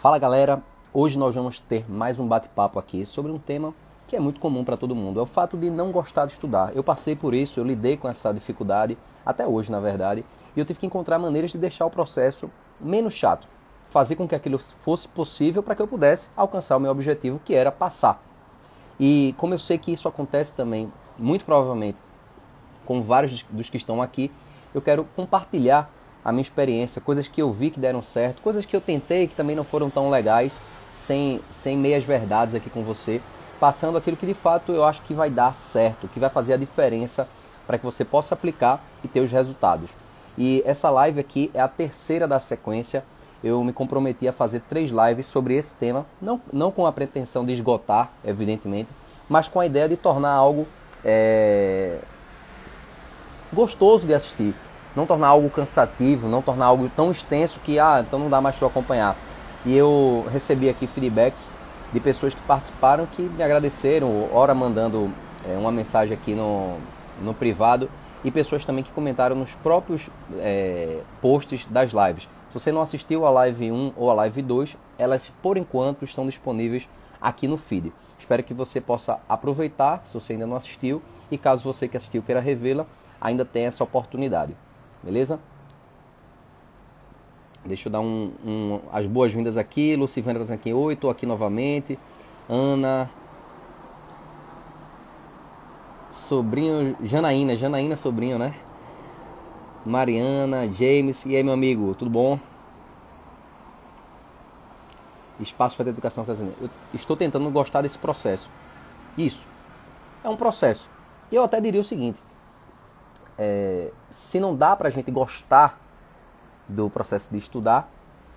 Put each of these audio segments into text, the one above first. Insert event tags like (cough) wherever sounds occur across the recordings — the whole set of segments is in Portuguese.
Fala galera, hoje nós vamos ter mais um bate-papo aqui sobre um tema que é muito comum para todo mundo, é o fato de não gostar de estudar. Eu passei por isso, eu lidei com essa dificuldade, até hoje na verdade, e eu tive que encontrar maneiras de deixar o processo menos chato, fazer com que aquilo fosse possível para que eu pudesse alcançar o meu objetivo, que era passar. E como eu sei que isso acontece também, muito provavelmente, com vários dos que estão aqui, eu quero compartilhar a minha experiência, coisas que eu vi que deram certo, coisas que eu tentei que também não foram tão legais, sem, sem meias verdades aqui com você, passando aquilo que de fato eu acho que vai dar certo, que vai fazer a diferença para que você possa aplicar e ter os resultados. E essa live aqui é a terceira da sequência. Eu me comprometi a fazer três lives sobre esse tema, não, não com a pretensão de esgotar, evidentemente, mas com a ideia de tornar algo é, gostoso de assistir não tornar algo cansativo, não tornar algo tão extenso que, ah, então não dá mais para acompanhar. E eu recebi aqui feedbacks de pessoas que participaram que me agradeceram, ora mandando é, uma mensagem aqui no, no privado e pessoas também que comentaram nos próprios é, posts das lives. Se você não assistiu a live 1 ou a live 2, elas por enquanto estão disponíveis aqui no feed. Espero que você possa aproveitar, se você ainda não assistiu, e caso você que assistiu queira revê-la, ainda tem essa oportunidade beleza? Deixa eu dar um, um as boas-vindas aqui. Lucivana está aqui. Oi, estou aqui novamente. Ana. Sobrinho. Janaína. Janaína, sobrinho, né? Mariana, James. E aí, meu amigo, tudo bom? Espaço para a educação Eu estou tentando gostar desse processo. Isso. É um processo. E eu até diria o seguinte: é, se não dá para a gente gostar do processo de estudar,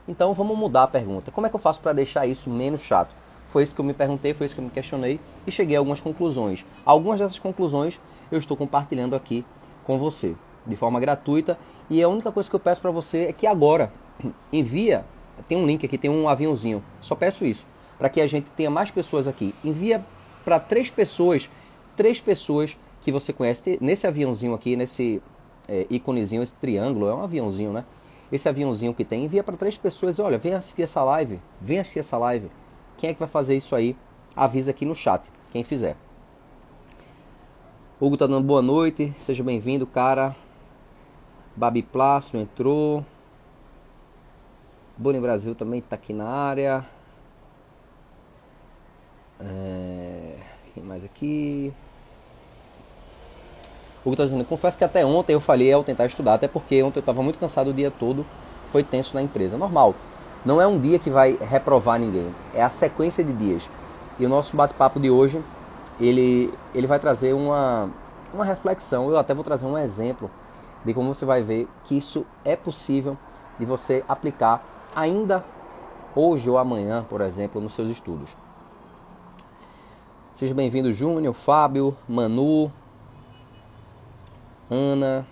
então vamos mudar a pergunta. Como é que eu faço para deixar isso menos chato? Foi isso que eu me perguntei, foi isso que eu me questionei e cheguei a algumas conclusões. Algumas dessas conclusões eu estou compartilhando aqui com você de forma gratuita e a única coisa que eu peço para você é que agora (clears throat) envia, tem um link aqui, tem um aviãozinho. Só peço isso para que a gente tenha mais pessoas aqui. Envia para três pessoas, três pessoas que você conhece nesse aviãozinho aqui, nesse é, íconezinho, esse triângulo, é um aviãozinho, né? Esse aviãozinho que tem, envia para três pessoas, olha, vem assistir essa live, vem assistir essa live. Quem é que vai fazer isso aí? Avisa aqui no chat, quem fizer. Hugo tá dando boa noite, seja bem-vindo, cara. Babi Plácio entrou. Boni Brasil também está aqui na área. É... Quem mais aqui? O que tá dizendo, confesso que até ontem eu falhei ao tentar estudar, até porque ontem eu estava muito cansado o dia todo, foi tenso na empresa. Normal. Não é um dia que vai reprovar ninguém, é a sequência de dias. E o nosso bate-papo de hoje, ele, ele vai trazer uma, uma reflexão, eu até vou trazer um exemplo de como você vai ver que isso é possível de você aplicar ainda hoje ou amanhã, por exemplo, nos seus estudos. Seja bem-vindo, Júnior, Fábio, Manu, Ana,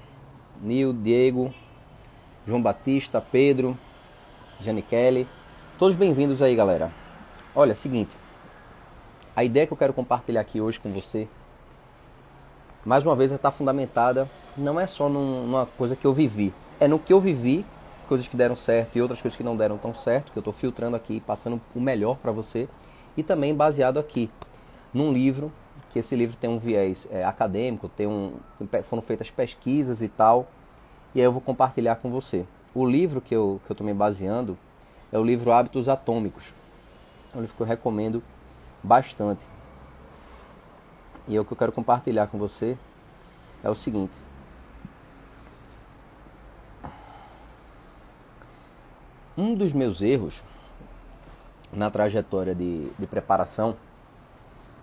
Nil, Diego, João Batista, Pedro, Jane Kelly. Todos bem-vindos aí, galera. Olha, seguinte. A ideia que eu quero compartilhar aqui hoje com você, mais uma vez, está fundamentada não é só num, numa coisa que eu vivi, é no que eu vivi, coisas que deram certo e outras coisas que não deram tão certo, que eu estou filtrando aqui, passando o melhor para você, e também baseado aqui num livro que esse livro tem um viés é, acadêmico, tem um, foram feitas pesquisas e tal, e aí eu vou compartilhar com você. O livro que eu estou que eu me baseando é o livro Hábitos Atômicos. É um livro que eu recomendo bastante. E o que eu quero compartilhar com você é o seguinte. Um dos meus erros na trajetória de, de preparação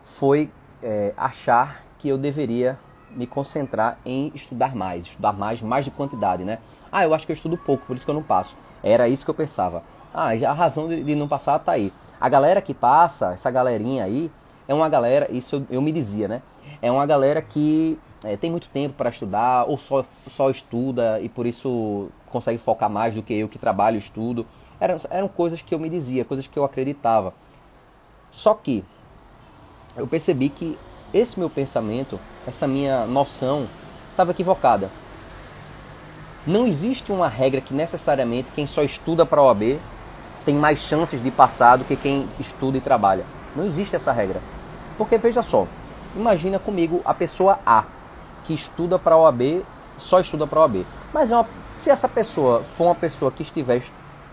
foi é, achar que eu deveria me concentrar em estudar mais, estudar mais, mais de quantidade, né? Ah, eu acho que eu estudo pouco, por isso que eu não passo. Era isso que eu pensava. Ah, a razão de, de não passar tá aí. A galera que passa, essa galerinha aí, é uma galera, isso eu, eu me dizia, né? É uma galera que é, tem muito tempo para estudar, ou só, só estuda e por isso consegue focar mais do que eu que trabalho e estudo. Eram, eram coisas que eu me dizia, coisas que eu acreditava. Só que eu percebi que esse meu pensamento, essa minha noção, estava equivocada. Não existe uma regra que necessariamente quem só estuda para a OAB tem mais chances de passar do que quem estuda e trabalha. Não existe essa regra. Porque veja só, imagina comigo a pessoa A, que estuda para a OAB, só estuda para a OAB. Mas é uma, se essa pessoa for uma pessoa que estiver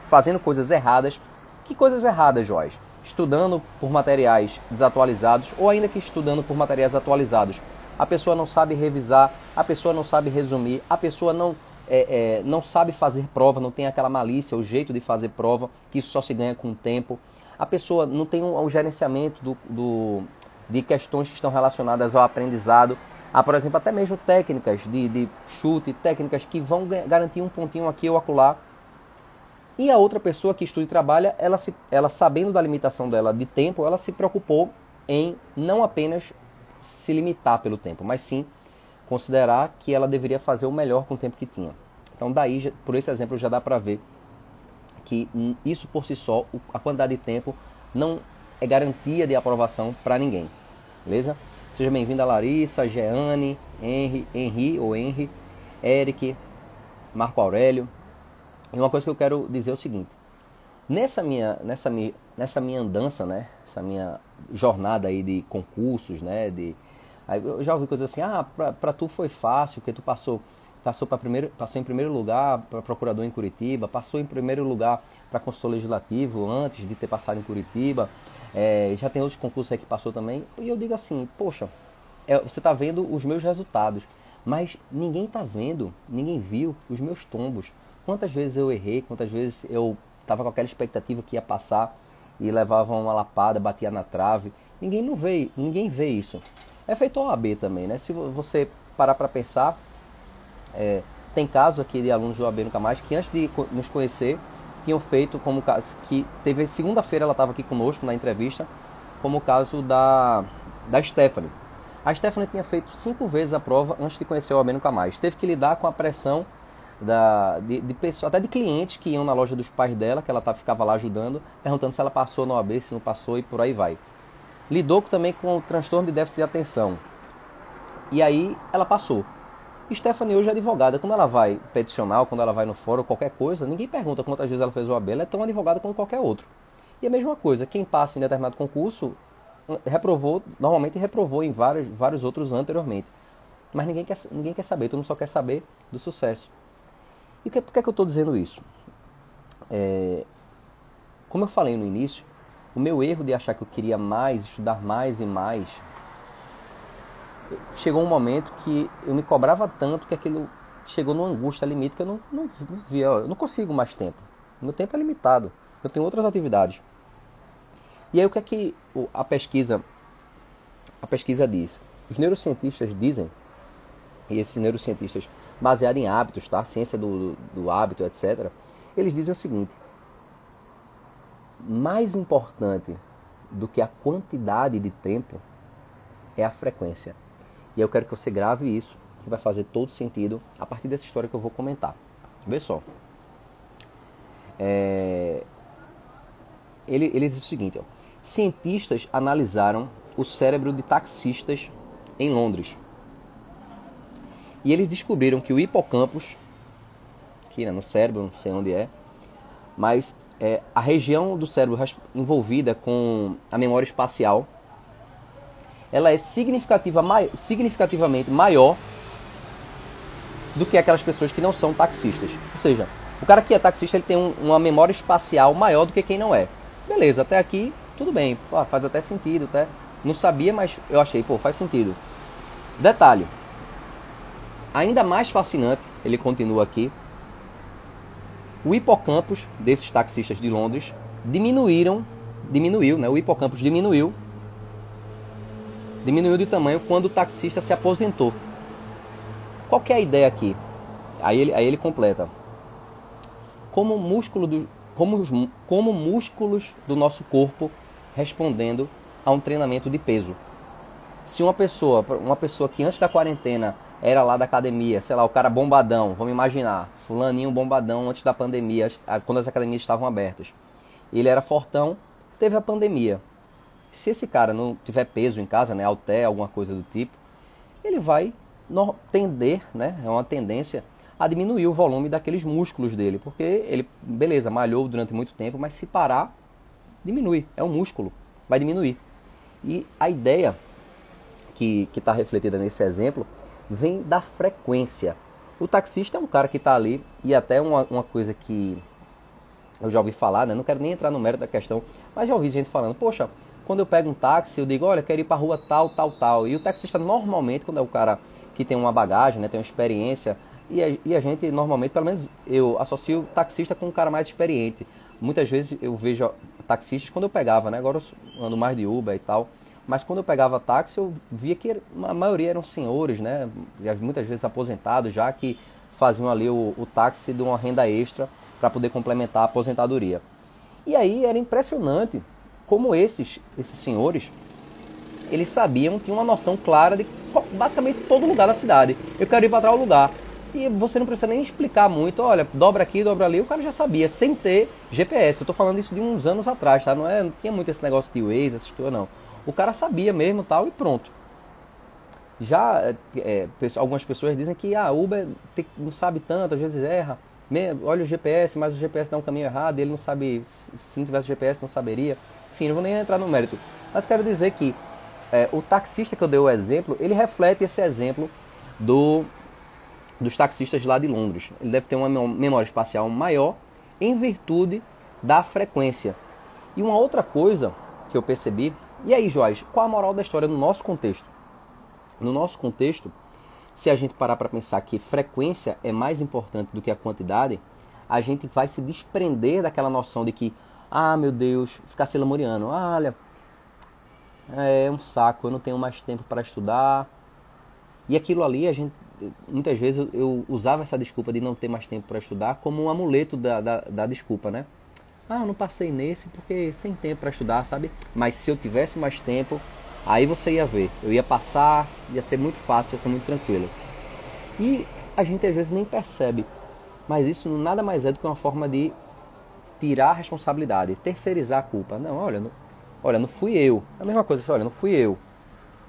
fazendo coisas erradas, que coisas erradas, Joás? Estudando por materiais desatualizados ou ainda que estudando por materiais atualizados. A pessoa não sabe revisar, a pessoa não sabe resumir, a pessoa não é, é, não sabe fazer prova, não tem aquela malícia, o jeito de fazer prova, que isso só se ganha com o tempo. A pessoa não tem o um, um gerenciamento do, do, de questões que estão relacionadas ao aprendizado. Há, por exemplo, até mesmo técnicas de, de chute, técnicas que vão garantir um pontinho aqui ou acolá. E a outra pessoa que estuda e trabalha, ela, se, ela sabendo da limitação dela de tempo, ela se preocupou em não apenas se limitar pelo tempo, mas sim considerar que ela deveria fazer o melhor com o tempo que tinha. Então, daí, por esse exemplo, já dá para ver que isso por si só, a quantidade de tempo, não é garantia de aprovação para ninguém. Beleza? Seja bem-vinda Larissa, Jeane, Henry, Henry ou Henry, Eric, Marco Aurélio. E uma coisa que eu quero dizer é o seguinte: nessa minha, nessa minha, nessa minha andança, né, essa minha jornada aí de concursos, né, de eu já ouvi coisas assim, ah, pra, pra tu foi fácil, porque tu passou, passou, primeiro, passou em primeiro lugar para procurador em Curitiba, passou em primeiro lugar para consultor legislativo antes de ter passado em Curitiba, é, já tem outros concursos aí que passou também. E eu digo assim, poxa, é, você está vendo os meus resultados, mas ninguém está vendo, ninguém viu os meus tombos. Quantas vezes eu errei, quantas vezes eu estava com aquela expectativa que ia passar e levava uma lapada, batia na trave. Ninguém não vê, ninguém vê isso. É feito OAB também, né? Se você parar para pensar, é, tem casos aqui de alunos do OAB Nunca Mais que antes de nos conhecer tinham feito como caso que teve segunda-feira ela estava aqui conosco na entrevista, como o caso da da Stephanie. A Stephanie tinha feito cinco vezes a prova antes de conhecer o OAB Nunca Mais. Teve que lidar com a pressão da, de, de pessoas, até de clientes que iam na loja dos pais dela, que ela tá, ficava lá ajudando, perguntando se ela passou no OAB, se não passou e por aí vai. Lidou também com o transtorno de déficit de atenção. E aí ela passou. Stephanie hoje é advogada. Quando ela vai peticionar, quando ela vai no fórum, qualquer coisa, ninguém pergunta quantas vezes ela fez o AB. Ela é tão advogada quanto qualquer outro. E a mesma coisa, quem passa em determinado concurso, reprovou, normalmente reprovou em vários, vários outros anteriormente. Mas ninguém quer, ninguém quer saber, todo mundo só quer saber do sucesso. E que, por que, é que eu estou dizendo isso? É, como eu falei no início, o meu erro de achar que eu queria mais, estudar mais e mais, chegou um momento que eu me cobrava tanto que aquilo chegou numa angústia limite que eu não, não, não via, eu não consigo mais tempo. Meu tempo é limitado. Eu tenho outras atividades. E aí o que é que a pesquisa a pesquisa diz? Os neurocientistas dizem, e esses neurocientistas baseados em hábitos, tá? Ciência do, do hábito, etc. Eles dizem o seguinte: mais importante do que a quantidade de tempo é a frequência. E eu quero que você grave isso, que vai fazer todo sentido a partir dessa história que eu vou comentar. Vê só. É... Ele, ele diz o seguinte: ó. cientistas analisaram o cérebro de taxistas em Londres. E eles descobriram que o hipocampo, aqui né, no cérebro, não sei onde é, mas é, a região do cérebro envolvida com a memória espacial ela é significativa, mai, significativamente maior do que aquelas pessoas que não são taxistas. Ou seja, o cara que é taxista ele tem um, uma memória espacial maior do que quem não é. Beleza, até aqui tudo bem, pô, faz até sentido, até não sabia, mas eu achei, pô, faz sentido. Detalhe, ainda mais fascinante, ele continua aqui, o hipocampus desses taxistas de Londres diminuíram, diminuiu, né? O hipocampus diminuiu, diminuiu de tamanho quando o taxista se aposentou. Qual que é a ideia aqui? Aí ele, aí ele completa. Como músculo do, como, como músculos do nosso corpo respondendo a um treinamento de peso. Se uma pessoa, uma pessoa que antes da quarentena era lá da academia, sei lá, o cara bombadão, vamos imaginar, fulaninho bombadão antes da pandemia, quando as academias estavam abertas. Ele era fortão, teve a pandemia. Se esse cara não tiver peso em casa, né, halter, alguma coisa do tipo, ele vai tender, né, é uma tendência a diminuir o volume daqueles músculos dele, porque ele, beleza, malhou durante muito tempo, mas se parar, diminui, é um músculo, vai diminuir. E a ideia que está refletida nesse exemplo vem da frequência. O taxista é um cara que está ali, e até uma, uma coisa que eu já ouvi falar, né? não quero nem entrar no mérito da questão, mas já ouvi gente falando, poxa, quando eu pego um táxi, eu digo, olha, quero ir para a rua tal, tal, tal. E o taxista normalmente, quando é o cara que tem uma bagagem, né, tem uma experiência, e a, e a gente normalmente, pelo menos eu associo o taxista com um cara mais experiente. Muitas vezes eu vejo taxistas quando eu pegava, né? Agora eu ando mais de Uber e tal. Mas quando eu pegava táxi, eu via que a maioria eram senhores, né? Muitas vezes aposentados já, que faziam ali o, o táxi de uma renda extra para poder complementar a aposentadoria. E aí era impressionante como esses, esses senhores, eles sabiam, tinham uma noção clara de basicamente todo lugar da cidade. Eu quero ir para tal lugar. E você não precisa nem explicar muito, olha, dobra aqui, dobra ali, o cara já sabia, sem ter GPS. Eu estou falando isso de uns anos atrás, tá? Não, é, não tinha muito esse negócio de Waze, essas coisas, não. O cara sabia mesmo tal e pronto. Já é, algumas pessoas dizem que a ah, Uber não sabe tanto, às vezes erra. Olha o GPS, mas o GPS dá um caminho errado, ele não sabe, se não tivesse GPS não saberia. Enfim, não vou nem entrar no mérito. Mas quero dizer que é, o taxista que eu dei o exemplo, ele reflete esse exemplo do, dos taxistas lá de Londres. Ele deve ter uma memória espacial maior em virtude da frequência. E uma outra coisa que eu percebi e aí, Joás, qual a moral da história no nosso contexto? No nosso contexto, se a gente parar para pensar que frequência é mais importante do que a quantidade, a gente vai se desprender daquela noção de que, ah, meu Deus, ficar se lamuriando, ah, olha, é um saco, eu não tenho mais tempo para estudar. E aquilo ali, a gente, muitas vezes eu usava essa desculpa de não ter mais tempo para estudar como um amuleto da, da, da desculpa, né? Ah, eu não passei nesse porque sem tempo para estudar, sabe? Mas se eu tivesse mais tempo, aí você ia ver. Eu ia passar, ia ser muito fácil, ia ser muito tranquilo. E a gente às vezes nem percebe. Mas isso nada mais é do que uma forma de tirar a responsabilidade, terceirizar a culpa. Não, olha, não, olha, não fui eu. É a mesma coisa, olha, não fui eu.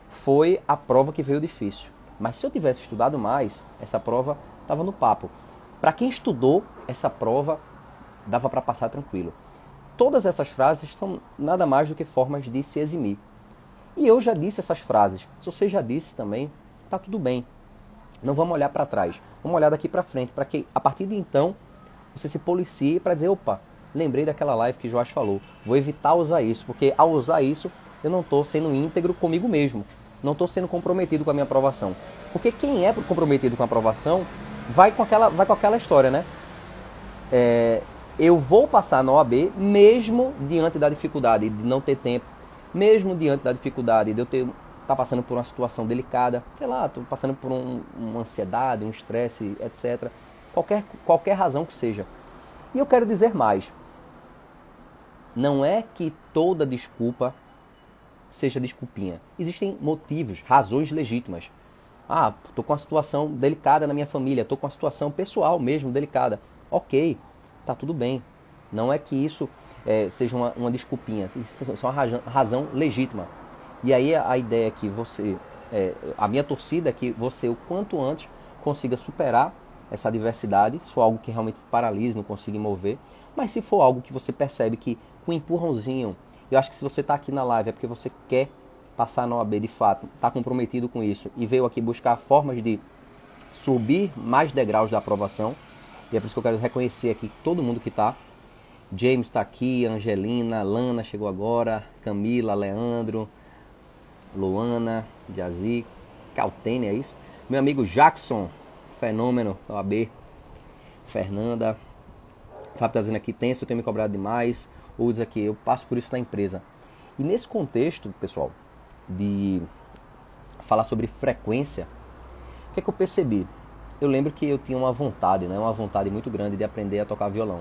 Foi a prova que veio difícil. Mas se eu tivesse estudado mais, essa prova estava no papo. Para quem estudou, essa prova dava para passar tranquilo. Todas essas frases são nada mais do que formas de se eximir. E eu já disse essas frases. Se você já disse também, tá tudo bem. Não vamos olhar para trás. Vamos olhar daqui para frente, para que a partir de então você se policie para dizer, opa, lembrei daquela live que Joás falou. Vou evitar usar isso, porque ao usar isso, eu não estou sendo íntegro comigo mesmo. Não estou sendo comprometido com a minha aprovação. Porque quem é comprometido com a aprovação vai com aquela, vai com aquela história, né? É, eu vou passar na OAB mesmo diante da dificuldade de não ter tempo, mesmo diante da dificuldade de eu ter tá passando por uma situação delicada, sei lá, estou passando por um, uma ansiedade, um estresse, etc. Qualquer, qualquer razão que seja. E eu quero dizer mais. Não é que toda desculpa seja desculpinha. Existem motivos, razões legítimas. Ah, estou com uma situação delicada na minha família, estou com uma situação pessoal mesmo delicada. Ok, tá tudo bem. Não é que isso é, seja uma, uma desculpinha, isso é uma razão, razão legítima. E aí a ideia é que você, é, a minha torcida é que você o quanto antes consiga superar essa adversidade, se for algo que realmente paralise, não consiga mover, mas se for algo que você percebe que com um empurrãozinho, eu acho que se você está aqui na live é porque você quer passar na OAB de fato, está comprometido com isso e veio aqui buscar formas de subir mais degraus da aprovação, e é por isso que eu quero reconhecer aqui todo mundo que está. James está aqui, Angelina, Lana chegou agora, Camila, Leandro, Luana, Jazi, Caltene, é isso? Meu amigo Jackson, fenômeno, OAB, Fernanda, Fábio está dizendo aqui, tenso, eu tenho me cobrado demais, ou diz aqui, eu passo por isso na empresa. E nesse contexto, pessoal, de falar sobre frequência, o que, é que eu percebi? Eu lembro que eu tinha uma vontade, né, uma vontade muito grande de aprender a tocar violão.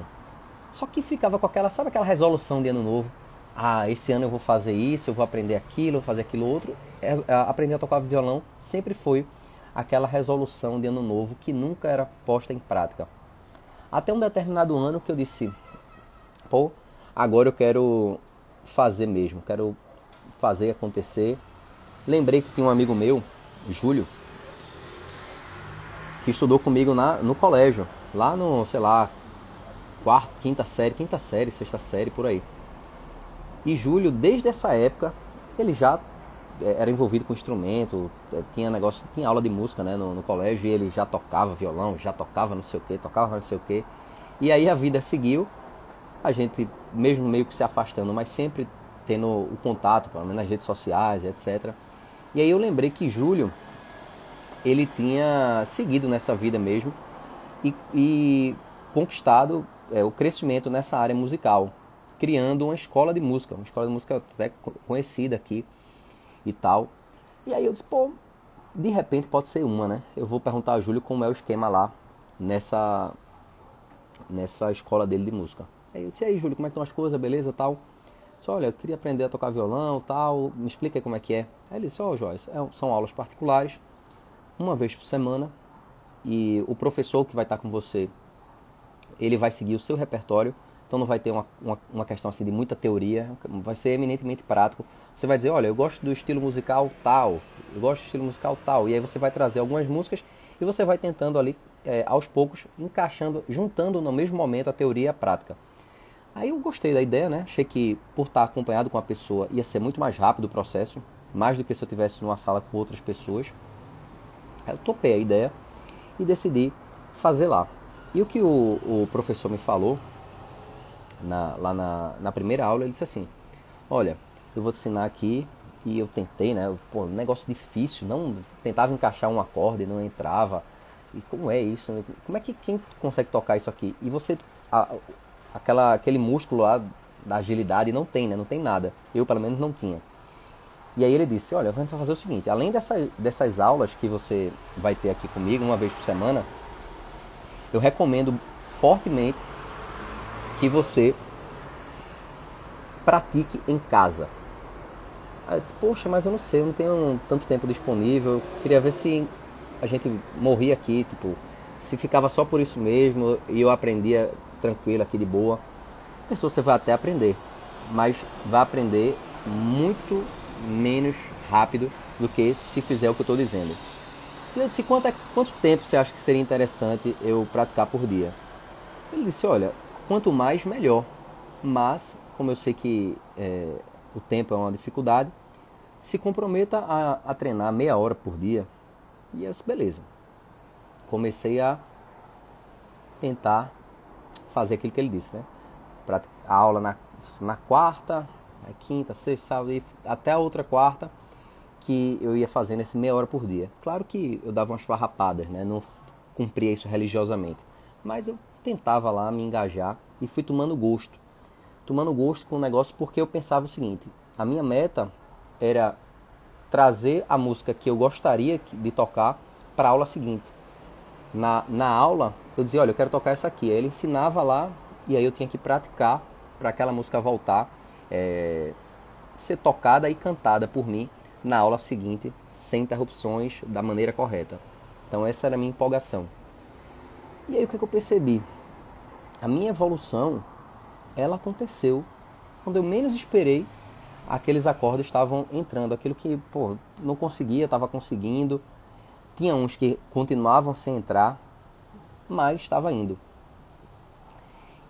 Só que ficava com aquela, sabe aquela resolução de ano novo? Ah, esse ano eu vou fazer isso, eu vou aprender aquilo, vou fazer aquilo outro. É, é, aprender a tocar violão sempre foi aquela resolução de ano novo que nunca era posta em prática. Até um determinado ano que eu disse, pô, agora eu quero fazer mesmo, quero fazer acontecer. Lembrei que tinha um amigo meu, Júlio, que estudou comigo na, no colégio, lá no, sei lá, quarta, quinta série, quinta série, sexta série, por aí. E Júlio, desde essa época, ele já é, era envolvido com instrumento, é, tinha negócio, tinha aula de música né, no, no colégio e ele já tocava violão, já tocava não sei o que, tocava não sei o que. E aí a vida seguiu, a gente mesmo meio que se afastando, mas sempre tendo o contato, pelo menos nas redes sociais, etc. E aí eu lembrei que Júlio, ele tinha seguido nessa vida mesmo e, e conquistado é, o crescimento nessa área musical, criando uma escola de música, uma escola de música até conhecida aqui e tal. E aí eu disse, pô, de repente pode ser uma, né? Eu vou perguntar a Júlio como é o esquema lá nessa nessa escola dele de música. Aí eu disse, aí Júlio, como é que estão as coisas, beleza, tal? Disse, olha, eu queria aprender a tocar violão, tal, me explica aí como é que é. Aí ele disse, ó oh, Joyce, é, são aulas particulares, uma vez por semana, e o professor que vai estar com você, ele vai seguir o seu repertório, então não vai ter uma, uma, uma, questão assim de muita teoria, vai ser eminentemente prático. Você vai dizer, olha, eu gosto do estilo musical tal, eu gosto do estilo musical tal, e aí você vai trazer algumas músicas e você vai tentando ali, é, aos poucos, encaixando, juntando no mesmo momento a teoria e a prática. Aí eu gostei da ideia, né? Achei que por estar acompanhado com a pessoa ia ser muito mais rápido o processo, mais do que se eu tivesse numa sala com outras pessoas. Eu topei a ideia e decidi fazer lá. E o que o, o professor me falou na, lá na, na primeira aula, ele disse assim: Olha, eu vou te ensinar aqui. E eu tentei, né? Pô, negócio difícil, não tentava encaixar um acorde, não entrava. E como é isso? Como é que quem consegue tocar isso aqui? E você a, aquela, aquele músculo lá da agilidade não tem, né? Não tem nada. Eu, pelo menos, não tinha. E aí ele disse, olha, a gente vai fazer o seguinte, além dessa, dessas aulas que você vai ter aqui comigo uma vez por semana, eu recomendo fortemente que você pratique em casa. Aí eu disse, poxa, mas eu não sei, eu não tenho tanto tempo disponível, eu queria ver se a gente morria aqui, tipo, se ficava só por isso mesmo e eu aprendia tranquilo aqui de boa. Pensou, você vai até aprender, mas vai aprender muito menos rápido do que se fizer o que eu estou dizendo. E eu disse, quanto, é, quanto tempo você acha que seria interessante eu praticar por dia? Ele disse, olha, quanto mais melhor. Mas, como eu sei que é, o tempo é uma dificuldade, se comprometa a, a treinar meia hora por dia. E eu disse, beleza. Comecei a tentar fazer aquilo que ele disse, né? Pra, a aula na, na quarta, quinta, sexta, sábado, e até a outra quarta, que eu ia fazendo esse meia hora por dia. Claro que eu dava umas farrapadas, né? Não cumpria isso religiosamente. Mas eu tentava lá me engajar e fui tomando gosto. Tomando gosto com o negócio porque eu pensava o seguinte: a minha meta era trazer a música que eu gostaria de tocar para a aula seguinte. Na, na aula, eu dizia: olha, eu quero tocar essa aqui. Aí ele ensinava lá e aí eu tinha que praticar para aquela música voltar, é, ser tocada e cantada por mim na aula seguinte, sem interrupções, da maneira correta. Então, essa era a minha empolgação. E aí, o que, que eu percebi? A minha evolução, ela aconteceu quando eu menos esperei, aqueles acordes estavam entrando, aquilo que, pô, não conseguia, estava conseguindo. Tinha uns que continuavam sem entrar, mas estava indo.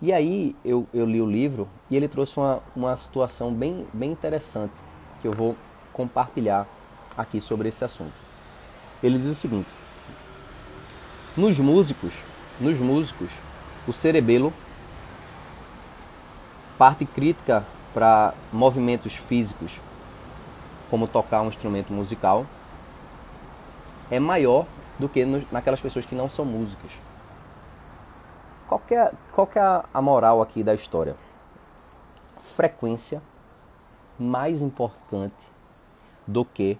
E aí eu, eu li o livro e ele trouxe uma, uma situação bem, bem interessante que eu vou compartilhar aqui sobre esse assunto. Ele diz o seguinte: nos músicos, nos músicos, o cerebelo, parte crítica para movimentos físicos, como tocar um instrumento musical, é maior do que naquelas pessoas que não são músicas. Qual que é, qual que é a moral aqui da história? Frequência mais importante do que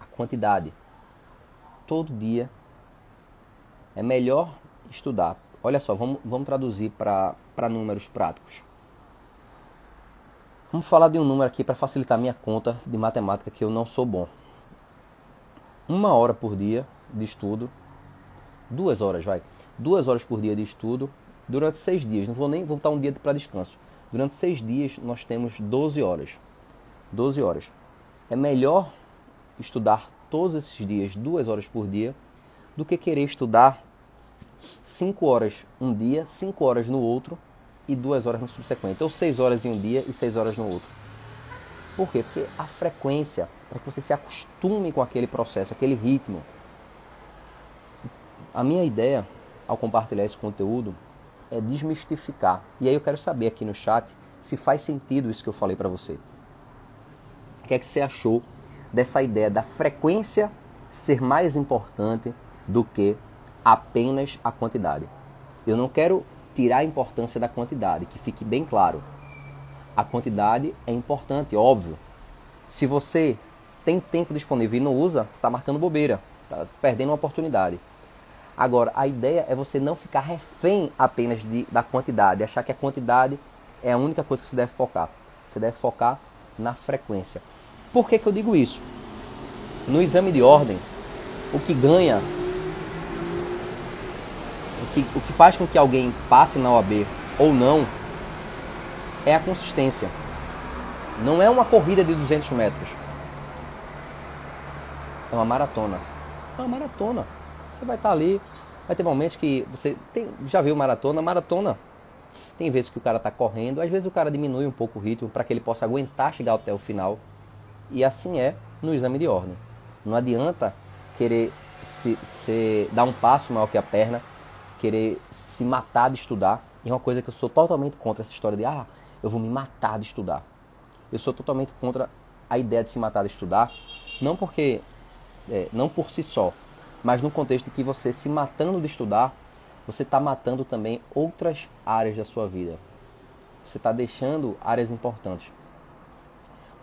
a quantidade. Todo dia é melhor estudar. Olha só, vamos, vamos traduzir para números práticos. Vamos falar de um número aqui para facilitar minha conta de matemática que eu não sou bom. Uma hora por dia de estudo, duas horas, vai duas horas por dia de estudo durante seis dias. Não vou nem voltar um dia para descanso. Durante seis dias nós temos 12 horas. 12 horas. É melhor estudar todos esses dias, duas horas por dia, do que querer estudar 5 horas um dia, 5 horas no outro e 2 horas no subsequente. Ou 6 horas em um dia e 6 horas no outro. Por quê? Porque a frequência, para que você se acostume com aquele processo, aquele ritmo. A minha ideia ao compartilhar esse conteúdo é desmistificar. E aí eu quero saber aqui no chat se faz sentido isso que eu falei para você. O que é que você achou dessa ideia da frequência ser mais importante do que apenas a quantidade? Eu não quero tirar a importância da quantidade, que fique bem claro. A quantidade é importante, óbvio. Se você tem tempo disponível e não usa, está marcando bobeira, está perdendo uma oportunidade. Agora, a ideia é você não ficar refém apenas de, da quantidade, achar que a quantidade é a única coisa que você deve focar. Você deve focar na frequência. Por que, que eu digo isso? No exame de ordem, o que ganha, o que, o que faz com que alguém passe na OAB ou não, é a consistência. Não é uma corrida de 200 metros. É uma maratona. É uma maratona. Você vai estar ali, vai ter momentos que você tem, já viu maratona, maratona. Tem vezes que o cara está correndo, às vezes o cara diminui um pouco o ritmo para que ele possa aguentar chegar até o final. E assim é no exame de ordem. Não adianta querer se, se dar um passo maior que a perna, querer se matar de estudar. E é uma coisa que eu sou totalmente contra essa história de ah, eu vou me matar de estudar. Eu sou totalmente contra a ideia de se matar de estudar, não porque é, não por si só, mas no contexto que você se matando de estudar, você está matando também outras áreas da sua vida. Você está deixando áreas importantes.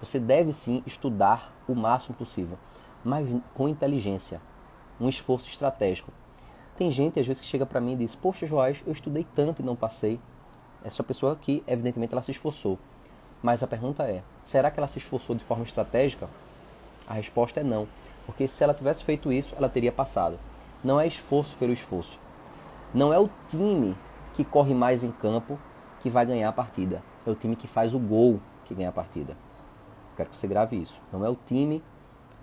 Você deve sim estudar o máximo possível, mas com inteligência, um esforço estratégico. Tem gente às vezes que chega para mim e diz: Poxa, Joás, eu estudei tanto e não passei. Essa pessoa aqui, evidentemente, ela se esforçou. Mas a pergunta é: será que ela se esforçou de forma estratégica? A resposta é não. Porque se ela tivesse feito isso, ela teria passado. Não é esforço pelo esforço. Não é o time que corre mais em campo que vai ganhar a partida. É o time que faz o gol que ganha a partida. Quero que você grave isso. Não é o time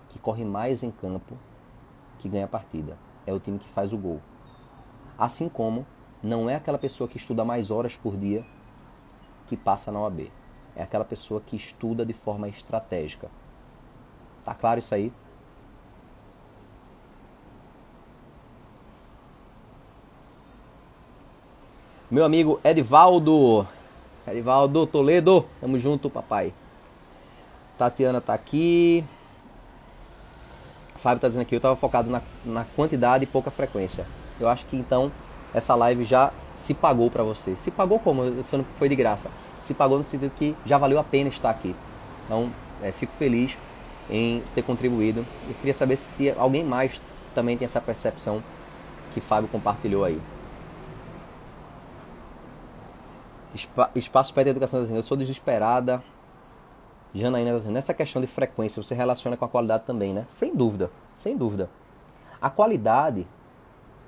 que corre mais em campo que ganha a partida. É o time que faz o gol. Assim como não é aquela pessoa que estuda mais horas por dia que passa na OAB. É aquela pessoa que estuda de forma estratégica. Tá claro isso aí? Meu amigo Edivaldo. Edivaldo Toledo. Tamo junto, papai. Tatiana tá aqui. Fábio tá dizendo aqui, eu tava focado na, na quantidade e pouca frequência. Eu acho que então essa live já se pagou para você. Se pagou como? Isso não foi de graça. Se pagou no sentido que já valeu a pena estar aqui. Então, é, fico feliz em ter contribuído. Eu queria saber se alguém mais também tem essa percepção que Fábio compartilhou aí. Espaço Pet Educação assim, eu sou desesperada, Janaína assim, nessa questão de frequência, você relaciona com a qualidade também, né? Sem dúvida, sem dúvida. A qualidade,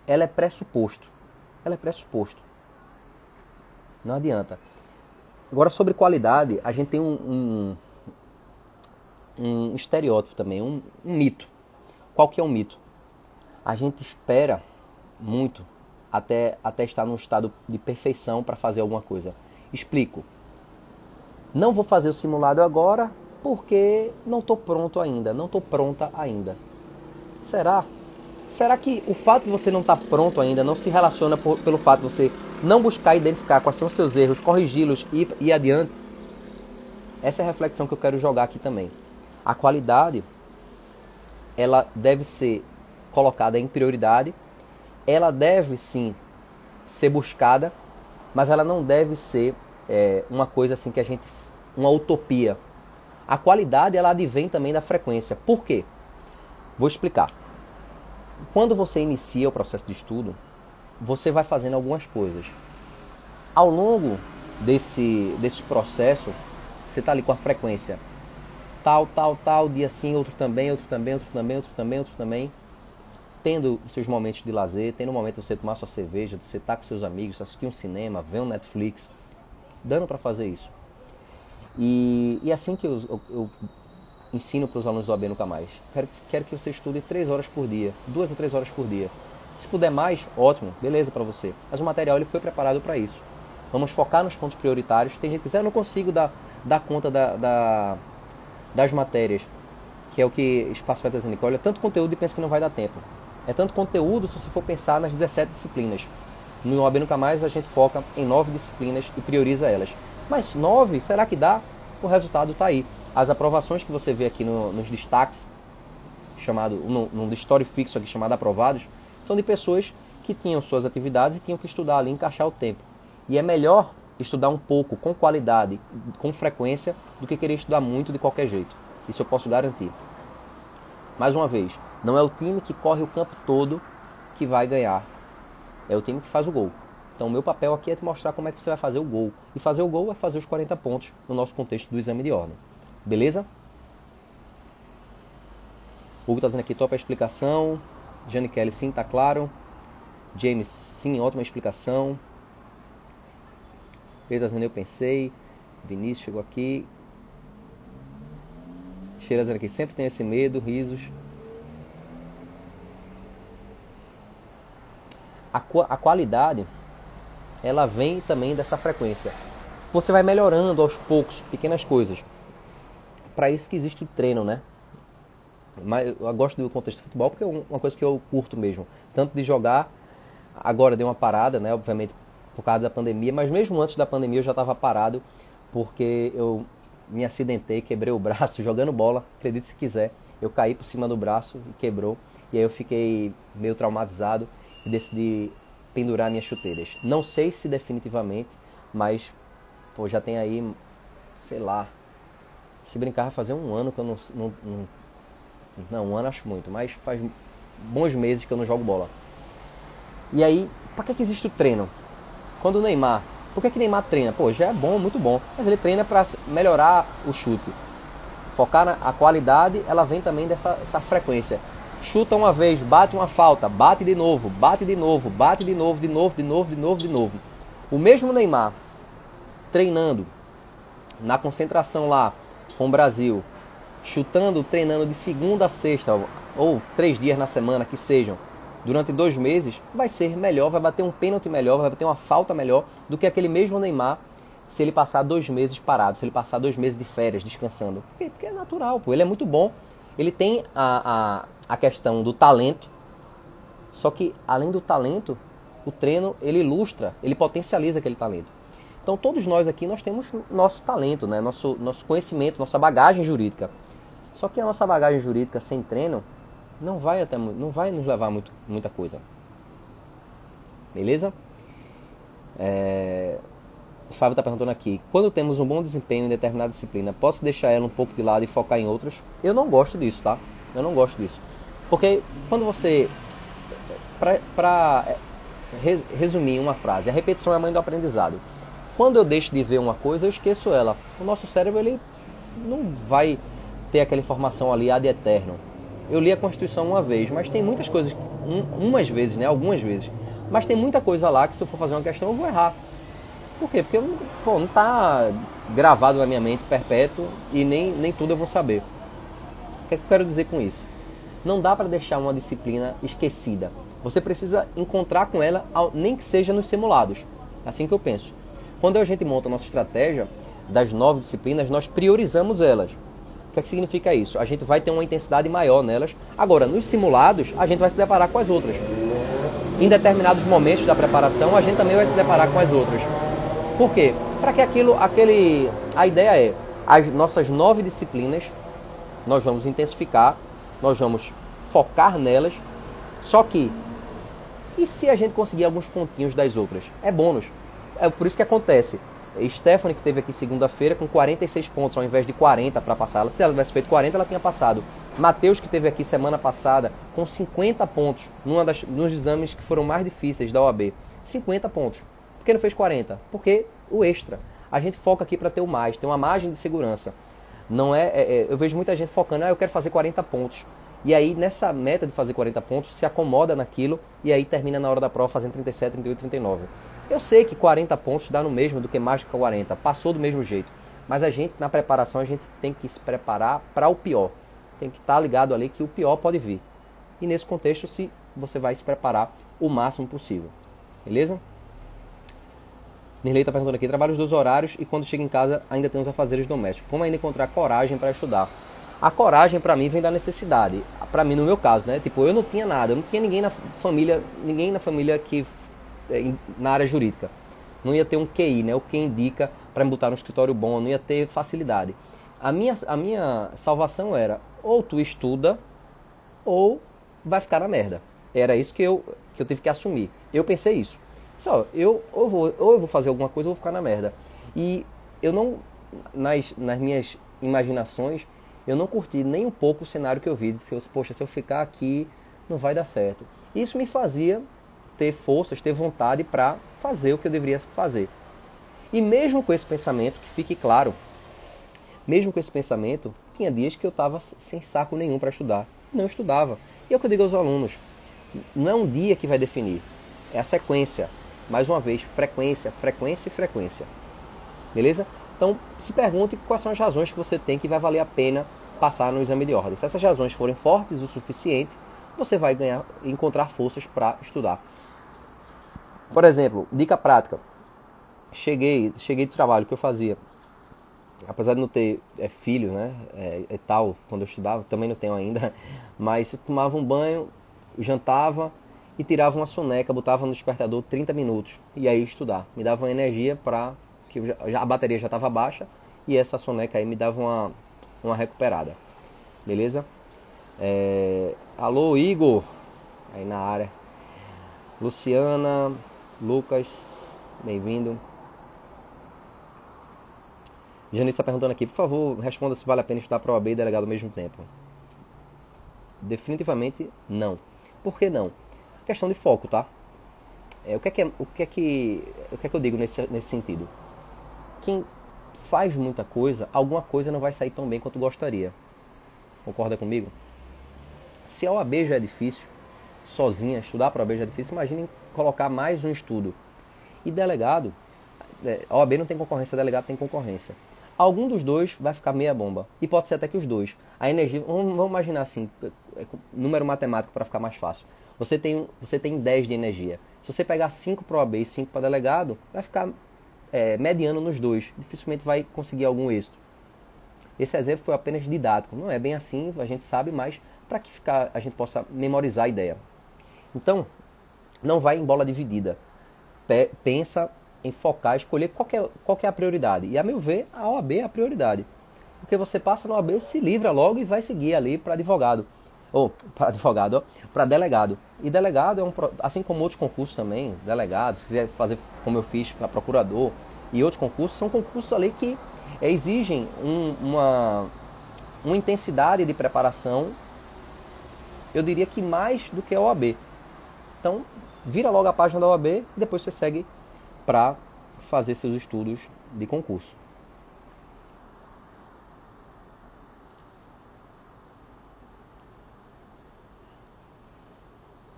ela é pressuposto. Ela é pressuposto. Não adianta. Agora, sobre qualidade, a gente tem um, um, um estereótipo também, um, um mito. Qual que é o mito? A gente espera muito até, até estar num estado de perfeição para fazer alguma coisa. Explico. Não vou fazer o simulado agora porque não estou pronto ainda, não estou pronta ainda. Será? Será que o fato de você não estar tá pronto ainda não se relaciona por, pelo fato de você não buscar identificar quais são os seus erros, corrigi-los e ir adiante? Essa é a reflexão que eu quero jogar aqui também. A qualidade, ela deve ser colocada em prioridade, ela deve sim ser buscada, mas ela não deve ser é, uma coisa assim que a gente uma utopia. A qualidade ela advém também da frequência. Por quê? Vou explicar. Quando você inicia o processo de estudo, você vai fazendo algumas coisas. Ao longo desse, desse processo, você está ali com a frequência tal, tal, tal, dia sim, outro também, outro também, outro também, outro também, outro também. Tendo seus momentos de lazer, tendo um momento de você tomar sua cerveja, de você estar tá com seus amigos, assistir um cinema, ver um Netflix, dando para fazer isso. E, e assim que eu, eu, eu ensino para os alunos do AB Nunca Mais, quero, quero que você estude três horas por dia, duas a três horas por dia. Se puder mais, ótimo, beleza para você. Mas o material ele foi preparado para isso. Vamos focar nos pontos prioritários. Tem gente que diz, ah, eu não consigo dar, dar conta da, da, das matérias, que é o que Espaço vai dizendo. Olha, tanto conteúdo e pensa que não vai dar tempo. É tanto conteúdo se você for pensar nas 17 disciplinas. No OAB Nunca Mais a gente foca em nove disciplinas e prioriza elas. Mas nove, será que dá? O resultado está aí. As aprovações que você vê aqui no, nos destaques, chamado, num, num fixo aqui chamado aprovados, são de pessoas que tinham suas atividades e tinham que estudar ali, encaixar o tempo. E é melhor estudar um pouco, com qualidade, com frequência, do que querer estudar muito de qualquer jeito. Isso eu posso garantir. Mais uma vez, não é o time que corre o campo todo que vai ganhar. É o time que faz o gol. Então, o meu papel aqui é te mostrar como é que você vai fazer o gol. E fazer o gol é fazer os 40 pontos no nosso contexto do exame de ordem. Beleza? Hugo está dizendo aqui, top a explicação. Jane Kelly, sim, tá claro. James, sim, ótima explicação. Pedro tá dizendo, eu pensei. Vinícius chegou aqui. Cheira dizendo aqui, sempre tem esse medo, risos. A, a qualidade, ela vem também dessa frequência. Você vai melhorando aos poucos, pequenas coisas. Para isso que existe o treino, né? Mas eu gosto do contexto do futebol porque é uma coisa que eu curto mesmo. Tanto de jogar, agora deu uma parada, né? Obviamente por causa da pandemia, mas mesmo antes da pandemia eu já estava parado porque eu me acidentei, quebrei o (laughs) braço jogando bola, acredite se quiser. Eu caí por cima do braço e quebrou. E aí eu fiquei meio traumatizado decidi pendurar minhas chuteiras. Não sei se definitivamente, mas pô, já tem aí, sei lá, se brincar fazer um ano que eu não, não, não não, um ano acho muito, mas faz bons meses que eu não jogo bola. E aí, para que, que existe o treino? Quando o Neymar, por que, que Neymar treina? Pô, já é bom, muito bom, mas ele treina para melhorar o chute. Focar na a qualidade, ela vem também dessa frequência. Chuta uma vez, bate uma falta, bate de novo, bate de novo, bate de novo, de novo, de novo, de novo, de novo. O mesmo Neymar treinando na concentração lá com o Brasil, chutando, treinando de segunda a sexta, ou três dias na semana que sejam, durante dois meses, vai ser melhor, vai bater um pênalti melhor, vai bater uma falta melhor do que aquele mesmo Neymar se ele passar dois meses parado, se ele passar dois meses de férias, descansando. Por quê? Porque é natural, pô. ele é muito bom. Ele tem a, a, a questão do talento, só que além do talento, o treino ele ilustra, ele potencializa aquele talento. Então todos nós aqui nós temos nosso talento, né? nosso, nosso conhecimento, nossa bagagem jurídica. Só que a nossa bagagem jurídica sem treino não vai até não vai nos levar muito, muita coisa. Beleza? É... O Fábio está perguntando aqui: quando temos um bom desempenho em determinada disciplina, posso deixar ela um pouco de lado e focar em outras? Eu não gosto disso, tá? Eu não gosto disso. Porque quando você. Para é, resumir uma frase, a repetição é a mãe do aprendizado. Quando eu deixo de ver uma coisa, eu esqueço ela. O nosso cérebro ele não vai ter aquela informação ali ad eterno. Eu li a Constituição uma vez, mas tem muitas coisas, um, umas vezes, né? Algumas vezes. Mas tem muita coisa lá que se eu for fazer uma questão eu vou errar. Por quê? Porque pô, não está gravado na minha mente perpétuo e nem, nem tudo eu vou saber. O que, é que eu quero dizer com isso? Não dá para deixar uma disciplina esquecida. Você precisa encontrar com ela, nem que seja nos simulados. Assim que eu penso. Quando a gente monta a nossa estratégia das nove disciplinas, nós priorizamos elas. O que, é que significa isso? A gente vai ter uma intensidade maior nelas. Agora, nos simulados, a gente vai se deparar com as outras. Em determinados momentos da preparação, a gente também vai se deparar com as outras. Por quê? Para que aquilo, aquele. A ideia é, as nossas nove disciplinas, nós vamos intensificar, nós vamos focar nelas. Só que, e se a gente conseguir alguns pontinhos das outras? É bônus. É por isso que acontece. Stephanie, que teve aqui segunda-feira, com 46 pontos, ao invés de 40 para passar. Se ela tivesse feito 40, ela tinha passado. Matheus, que teve aqui semana passada, com 50 pontos, numa das, nos exames que foram mais difíceis da OAB. 50 pontos. Que não fez 40? Porque o extra. A gente foca aqui para ter o mais, ter uma margem de segurança. Não é, é, é, eu vejo muita gente focando, ah, eu quero fazer 40 pontos. E aí, nessa meta de fazer 40 pontos, se acomoda naquilo e aí termina na hora da prova fazendo 37, 38, 39. Eu sei que 40 pontos dá no mesmo do que mais que 40, passou do mesmo jeito. Mas a gente, na preparação, a gente tem que se preparar para o pior. Tem que estar tá ligado ali que o pior pode vir. E nesse contexto, se você vai se preparar o máximo possível. Beleza? Nirley está perguntando aqui, trabalho os dois horários e quando chega em casa ainda tem os afazeres domésticos. Como ainda encontrar coragem para estudar? A coragem para mim vem da necessidade. Para mim, no meu caso, né? Tipo, eu não tinha nada, eu não tinha ninguém na família, ninguém na família que é, na área jurídica. Não ia ter um QI, né? O que indica para me botar no escritório bom, não ia ter facilidade. A minha, a minha salvação era ou tu estuda ou vai ficar na merda. Era isso que eu, que eu tive que assumir. Eu pensei isso. Só, eu ou, vou, ou eu vou fazer alguma coisa ou vou ficar na merda. E eu não, nas, nas minhas imaginações, eu não curti nem um pouco o cenário que eu vi. Disse, poxa, se eu ficar aqui, não vai dar certo. Isso me fazia ter forças, ter vontade para fazer o que eu deveria fazer. E mesmo com esse pensamento, que fique claro, mesmo com esse pensamento, tinha dias que eu estava sem saco nenhum para estudar. Não estudava. E é o que eu digo aos alunos: não é um dia que vai definir, é a sequência. Mais uma vez, frequência, frequência e frequência. Beleza? Então, se pergunte quais são as razões que você tem que vai valer a pena passar no exame de ordem. Se essas razões forem fortes o suficiente, você vai ganhar, encontrar forças para estudar. Por exemplo, dica prática. Cheguei, cheguei do trabalho que eu fazia. Apesar de não ter é, filho, né, é, é, tal, quando eu estudava, também não tenho ainda, (laughs) mas eu tomava um banho, jantava e tirava uma soneca, botava no despertador 30 minutos e aí estudar. Me dava uma energia para que a bateria já estava baixa e essa soneca aí me dava uma, uma recuperada. Beleza? É... Alô, Igor, aí na área. Luciana, Lucas, bem-vindo. Janice está perguntando aqui, por favor, responda se vale a pena estudar para OAB e delegado ao mesmo tempo. Definitivamente não. Por que não? Questão de foco, tá? É, o, que é que, o, que é que, o que é que eu digo nesse, nesse sentido? Quem faz muita coisa, alguma coisa não vai sair tão bem quanto gostaria. Concorda comigo? Se a OAB já é difícil, sozinha, estudar para a OAB já é difícil, imaginem colocar mais um estudo. E delegado, é, a OAB não tem concorrência, delegado tem concorrência. Algum dos dois vai ficar meia bomba. E pode ser até que os dois. A energia, vamos, vamos imaginar assim, é, número matemático para ficar mais fácil. Você tem, você tem 10 de energia. Se você pegar 5 para OAB e 5 para delegado, vai ficar é, mediano nos dois. Dificilmente vai conseguir algum êxito. Esse exemplo foi apenas didático. Não é bem assim, a gente sabe, mas para que ficar, a gente possa memorizar a ideia. Então, não vai em bola dividida. pensa em focar, escolher qual é, qual é a prioridade. E a meu ver, a OAB é a prioridade. Porque você passa na OAB, se livra logo e vai seguir ali para advogado. Ou para advogado, para delegado. E delegado é um assim como outros concursos também, delegado, se quiser fazer como eu fiz para procurador e outros concursos, são concursos ali que exigem um, uma, uma intensidade de preparação, eu diria que mais do que a OAB. Então, vira logo a página da OAB e depois você segue para fazer seus estudos de concurso.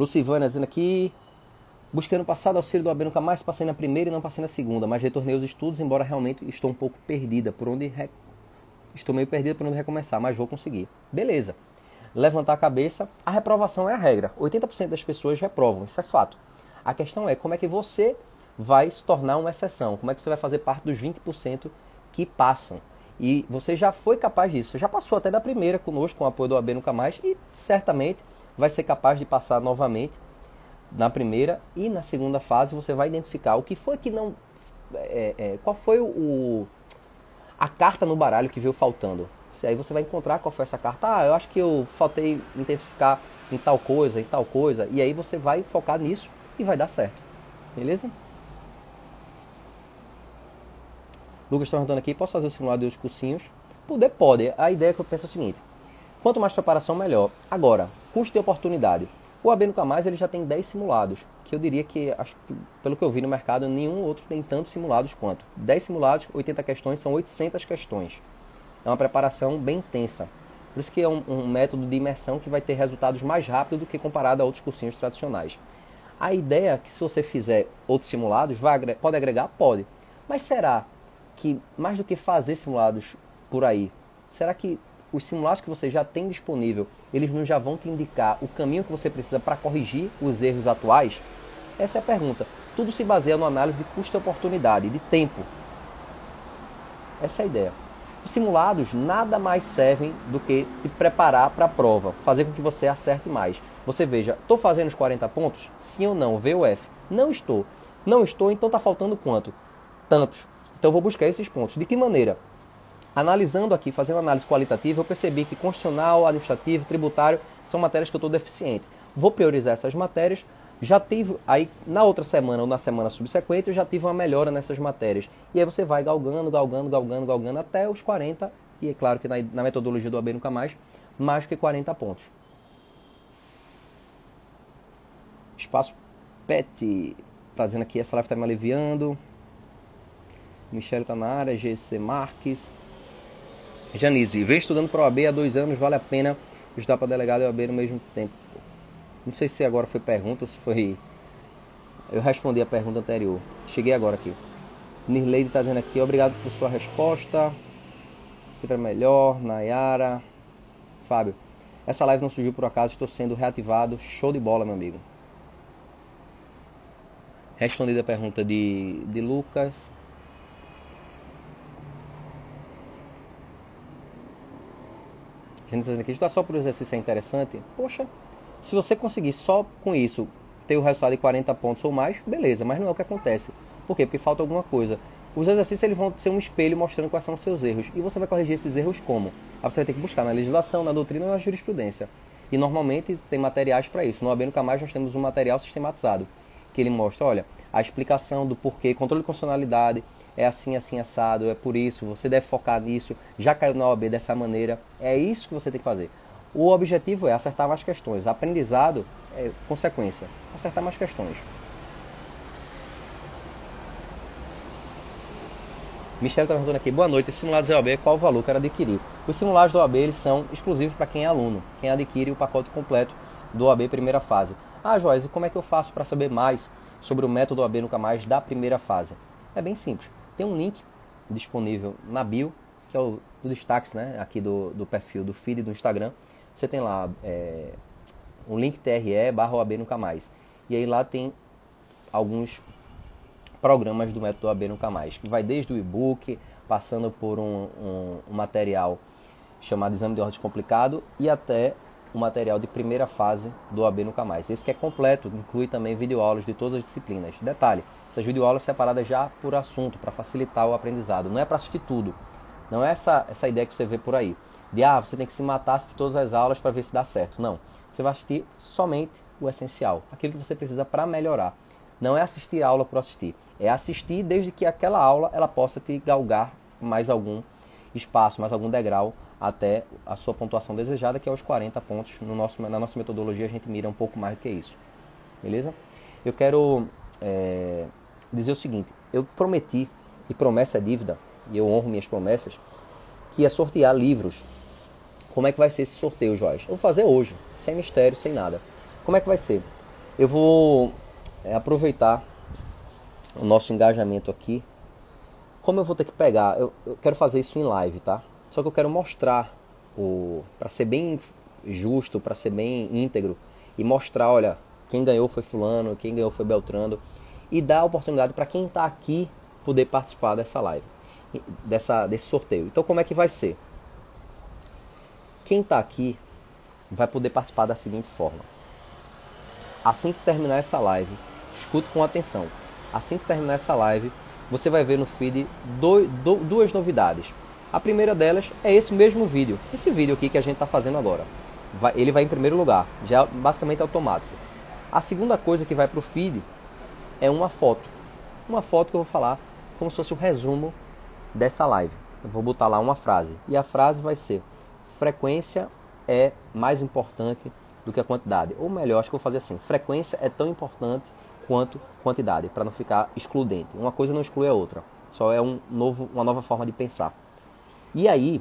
Lucivânia dizendo aqui, busquei no passado auxílio do AB, nunca mais passei na primeira e não passei na segunda, mas retornei os estudos, embora realmente estou um pouco perdida por onde re... estou meio perdida por onde recomeçar, mas vou conseguir. Beleza levantar a cabeça, a reprovação é a regra. 80% das pessoas reprovam, isso é fato. A questão é como é que você vai se tornar uma exceção, como é que você vai fazer parte dos 20% que passam. E você já foi capaz disso, você já passou até da primeira conosco, com o apoio do AB Nunca Mais, e certamente vai ser capaz de passar novamente na primeira e na segunda fase você vai identificar o que foi que não. É, é, qual foi o, a carta no baralho que veio faltando. Aí você vai encontrar qual foi essa carta. Ah, eu acho que eu faltei intensificar em tal coisa, em tal coisa. E aí você vai focar nisso e vai dar certo. Beleza? Lucas está perguntando aqui, posso fazer o simulado de cursinhos? Poder pode. A ideia que eu penso é a seguinte. Quanto mais preparação, melhor. Agora, custo de oportunidade. O AB Nunca Mais ele já tem 10 simulados, que eu diria que, acho, pelo que eu vi no mercado, nenhum outro tem tantos simulados quanto. 10 simulados, 80 questões, são 800 questões é uma preparação bem intensa. Por isso que é um, um, método de imersão que vai ter resultados mais rápido do que comparado a outros cursinhos tradicionais. A ideia é que se você fizer outros simulados, vai, pode agregar? Pode. Mas será que, mais do que fazer simulados por aí, será que os simulados que você já tem disponível, eles não já vão te indicar o caminho que você precisa para corrigir os erros atuais? Essa é a pergunta. Tudo se baseia no análise de custo e oportunidade, de tempo. Essa é a ideia. Os simulados nada mais servem do que te preparar para a prova, fazer com que você acerte mais. Você veja, estou fazendo os 40 pontos? Sim ou não? V ou F? Não estou. Não estou, então está faltando quanto? Tantos. Então vou buscar esses pontos. De que maneira? Analisando aqui, fazendo análise qualitativa, eu percebi que constitucional, administrativo, tributário são matérias que eu estou deficiente. Vou priorizar essas matérias. Já tive, aí na outra semana ou na semana subsequente, eu já tive uma melhora nessas matérias. E aí você vai galgando, galgando, galgando, galgando até os 40. E é claro que na, na metodologia do AB nunca mais, mais que 40 pontos. Espaço PET, trazendo aqui, essa live está me aliviando. Michele está na área, GC Marques. Janice, vem estudando para o AB há dois anos, vale a pena estudar para delegado e OAB no mesmo tempo. Não sei se agora foi pergunta ou se foi. Eu respondi a pergunta anterior. Cheguei agora aqui. Nirleide está dizendo aqui, obrigado por sua resposta. Sempre melhor, Nayara. Fábio, essa live não surgiu por acaso, estou sendo reativado. Show de bola, meu amigo. Respondida a pergunta de, de Lucas. A gente está dizendo aqui, estudar só por exercício é interessante. Poxa, se você conseguir só com isso ter o resultado de 40 pontos ou mais, beleza, mas não é o que acontece. Por quê? Porque falta alguma coisa. Os exercícios eles vão ser um espelho mostrando quais são os seus erros. E você vai corrigir esses erros como? Aí você vai ter que buscar na legislação, na doutrina ou na jurisprudência. E normalmente tem materiais para isso. No AB Nunca Mais nós temos um material sistematizado, que ele mostra, olha, a explicação do porquê, controle de constitucionalidade, é assim, assim, assado, é por isso, você deve focar nisso, já caiu na OAB dessa maneira, é isso que você tem que fazer. O objetivo é acertar mais questões, aprendizado é consequência, acertar mais questões. Michelle está perguntando aqui, boa noite, simulados da OAB, qual o valor que quero adquirir? Os simulados do OAB eles são exclusivos para quem é aluno, quem adquire o pacote completo do OAB primeira fase. Ah, Joyce, como é que eu faço para saber mais sobre o método OAB Nunca Mais da primeira fase? É bem simples. Tem um link disponível na bio, que é o do destaque né, aqui do, do perfil, do feed do Instagram. Você tem lá é, um link TRE barra OAB Nunca Mais. E aí lá tem alguns programas do método OAB Nunca Mais, que vai desde o e-book, passando por um, um, um material chamado Exame de Ordem Complicado e até o material de primeira fase do OAB Nunca Mais. Esse que é completo, inclui também videoaulas de todas as disciplinas. Detalhe, essas videoaulas separadas já por assunto, para facilitar o aprendizado. Não é para assistir tudo. Não é essa, essa ideia que você vê por aí. De, ah, você tem que se matar, assistir todas as aulas para ver se dá certo. Não. Você vai assistir somente o essencial, aquilo que você precisa para melhorar. Não é assistir aula por assistir. É assistir desde que aquela aula ela possa te galgar mais algum espaço, mais algum degrau até a sua pontuação desejada, que é os 40 pontos. No nosso, na nossa metodologia a gente mira um pouco mais do que isso. Beleza? Eu quero é, dizer o seguinte: eu prometi, e promessa é dívida, e eu honro minhas promessas, que ia sortear livros. Como é que vai ser esse sorteio, Joás? Eu vou fazer hoje, sem mistério, sem nada. Como é que vai ser? Eu vou é, aproveitar o nosso engajamento aqui. Como eu vou ter que pegar, eu, eu quero fazer isso em live, tá? Só que eu quero mostrar o para ser bem justo, para ser bem íntegro e mostrar, olha, quem ganhou foi fulano, quem ganhou foi Beltrando e dar a oportunidade para quem está aqui poder participar dessa live, dessa, desse sorteio. Então, como é que vai ser? Quem está aqui vai poder participar da seguinte forma: assim que terminar essa live, escute com atenção. Assim que terminar essa live, você vai ver no feed do, do, duas novidades. A primeira delas é esse mesmo vídeo, esse vídeo aqui que a gente está fazendo agora. Vai, ele vai em primeiro lugar, já basicamente automático. A segunda coisa que vai para o feed é uma foto. Uma foto que eu vou falar como se fosse o um resumo dessa live. Eu vou botar lá uma frase. E a frase vai ser: frequência é mais importante do que a quantidade. Ou melhor, acho que eu vou fazer assim: frequência é tão importante quanto quantidade, para não ficar excludente. Uma coisa não exclui a outra. Só é um novo, uma nova forma de pensar. E aí,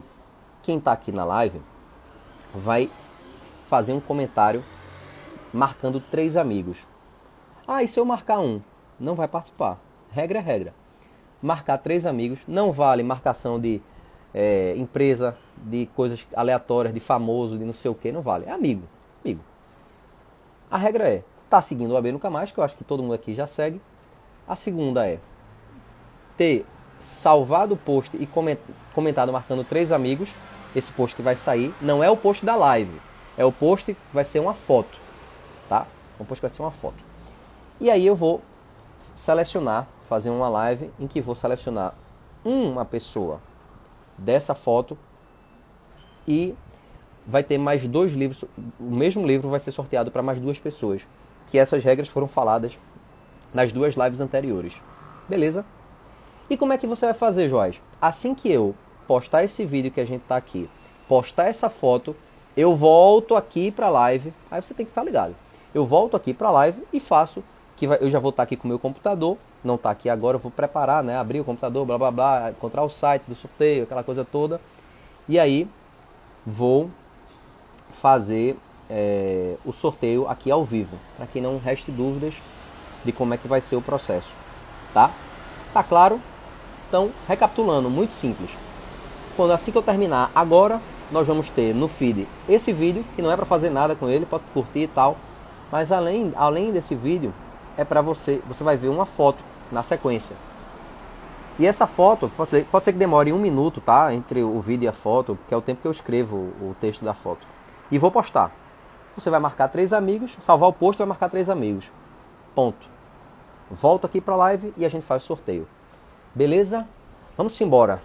quem está aqui na live vai fazer um comentário marcando três amigos. Ah, e se eu marcar um? Não vai participar. Regra é regra. Marcar três amigos não vale marcação de é, empresa, de coisas aleatórias, de famoso, de não sei o que, não vale. É amigo. Amigo. A regra é, tá seguindo o AB Nunca Mais, que eu acho que todo mundo aqui já segue. A segunda é ter salvado o post e comentado marcando três amigos. Esse post que vai sair não é o post da live, é o post que vai ser uma foto, tá? O post vai ser uma foto. E aí eu vou selecionar, fazer uma live em que vou selecionar uma pessoa dessa foto e vai ter mais dois livros, o mesmo livro vai ser sorteado para mais duas pessoas, que essas regras foram faladas nas duas lives anteriores. Beleza? E como é que você vai fazer, Joás? Assim que eu postar esse vídeo que a gente está aqui, postar essa foto, eu volto aqui para a live. Aí você tem que ficar ligado. Eu volto aqui para a live e faço que vai, eu já vou estar tá aqui com o meu computador, não está aqui agora, eu vou preparar, né, abrir o computador, blá blá blá, encontrar o site do sorteio, aquela coisa toda. E aí vou fazer é, o sorteio aqui ao vivo, para que não reste dúvidas de como é que vai ser o processo, tá? Tá claro? Então, recapitulando, muito simples. Quando assim que eu terminar agora, nós vamos ter no feed esse vídeo, que não é para fazer nada com ele, pode curtir e tal. Mas além, além desse vídeo, é para você, você vai ver uma foto na sequência. E essa foto, pode ser, pode ser que demore um minuto, tá? Entre o vídeo e a foto, que é o tempo que eu escrevo o texto da foto. E vou postar. Você vai marcar três amigos, salvar o post vai marcar três amigos. Ponto. Volto aqui para a live e a gente faz o sorteio. Beleza? Vamos embora.